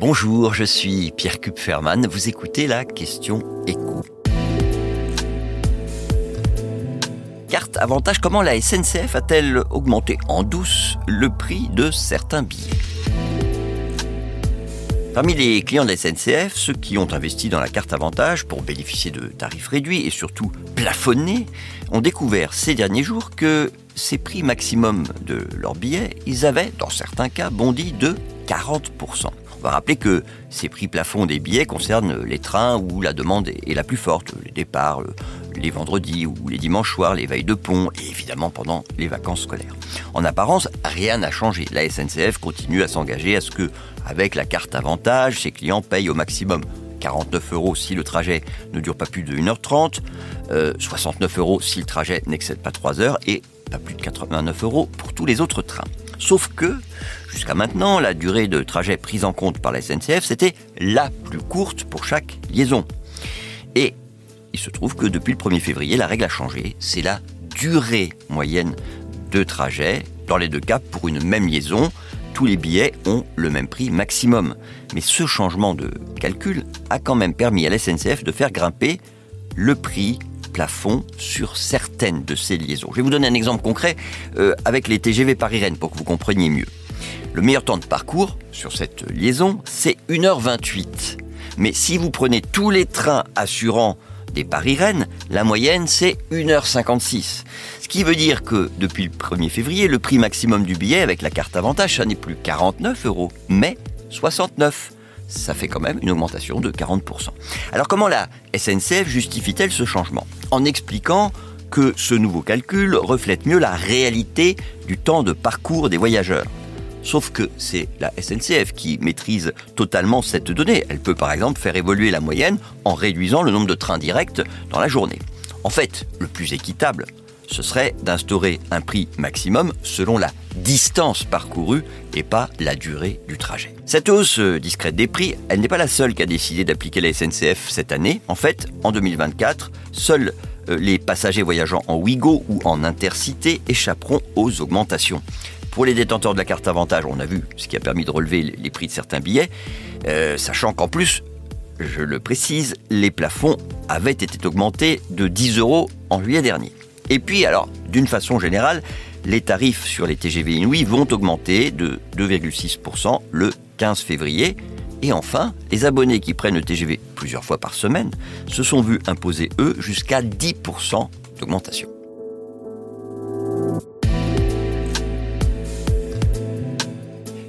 Bonjour, je suis Pierre Kupferman. Vous écoutez la question écho. Carte avantage, comment la SNCF a-t-elle augmenté en douce le prix de certains billets? Parmi les clients de la SNCF, ceux qui ont investi dans la carte avantage pour bénéficier de tarifs réduits et surtout plafonnés, ont découvert ces derniers jours que ces prix maximum de leurs billets, ils avaient, dans certains cas, bondi de 40%. On va rappeler que ces prix plafonds des billets concernent les trains où la demande est la plus forte, les départs les vendredis ou les dimanches soirs, les veilles de pont et évidemment pendant les vacances scolaires. En apparence, rien n'a changé. La SNCF continue à s'engager à ce que, avec la carte avantage, ses clients payent au maximum 49 euros si le trajet ne dure pas plus de 1h30, 69 euros si le trajet n'excède pas 3 heures et pas plus de 89 euros pour tous les autres trains. Sauf que, jusqu'à maintenant, la durée de trajet prise en compte par la SNCF, c'était la plus courte pour chaque liaison. Et il se trouve que depuis le 1er février, la règle a changé. C'est la durée moyenne de trajet. Dans les deux cas, pour une même liaison, tous les billets ont le même prix maximum. Mais ce changement de calcul a quand même permis à la SNCF de faire grimper le prix plafond sur certaines de ces liaisons. Je vais vous donner un exemple concret euh, avec les TGV Paris-Rennes pour que vous compreniez mieux. Le meilleur temps de parcours sur cette liaison, c'est 1h28. Mais si vous prenez tous les trains assurant des Paris-Rennes, la moyenne c'est 1h56. Ce qui veut dire que depuis le 1er février, le prix maximum du billet avec la carte avantage, ça n'est plus 49 euros, mais 69 ça fait quand même une augmentation de 40%. Alors comment la SNCF justifie-t-elle ce changement? En expliquant que ce nouveau calcul reflète mieux la réalité du temps de parcours des voyageurs. Sauf que c'est la SNCF qui maîtrise totalement cette donnée. Elle peut par exemple faire évoluer la moyenne en réduisant le nombre de trains directs dans la journée. En fait, le plus équitable, ce serait d'instaurer un prix maximum selon la distance parcourue et pas la durée du trajet. Cette hausse discrète des prix, elle n'est pas la seule qui a décidé d'appliquer la SNCF cette année. En fait, en 2024, seuls euh, les passagers voyageant en Ouigo ou en intercité échapperont aux augmentations. Pour les détenteurs de la carte avantage, on a vu ce qui a permis de relever les prix de certains billets, euh, sachant qu'en plus, je le précise, les plafonds avaient été augmentés de 10 euros en juillet dernier. Et puis, alors, d'une façon générale, les tarifs sur les TGV Inouï vont augmenter de 2,6% le 15 février. Et enfin, les abonnés qui prennent le TGV plusieurs fois par semaine se sont vus imposer, eux, jusqu'à 10% d'augmentation.